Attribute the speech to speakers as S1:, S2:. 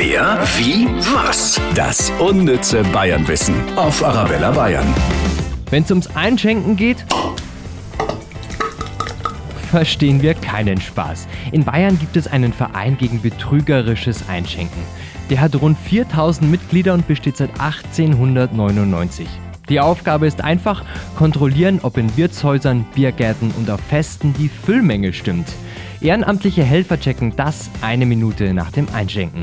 S1: Wer, wie, was? Das unnütze Bayernwissen auf Arabella Bayern.
S2: Wenn es ums Einschenken geht, verstehen wir keinen Spaß. In Bayern gibt es einen Verein gegen betrügerisches Einschenken. Der hat rund 4000 Mitglieder und besteht seit 1899. Die Aufgabe ist einfach, kontrollieren, ob in Wirtshäusern, Biergärten und auf Festen die Füllmenge stimmt. Ehrenamtliche Helfer checken das eine Minute nach dem Einschenken.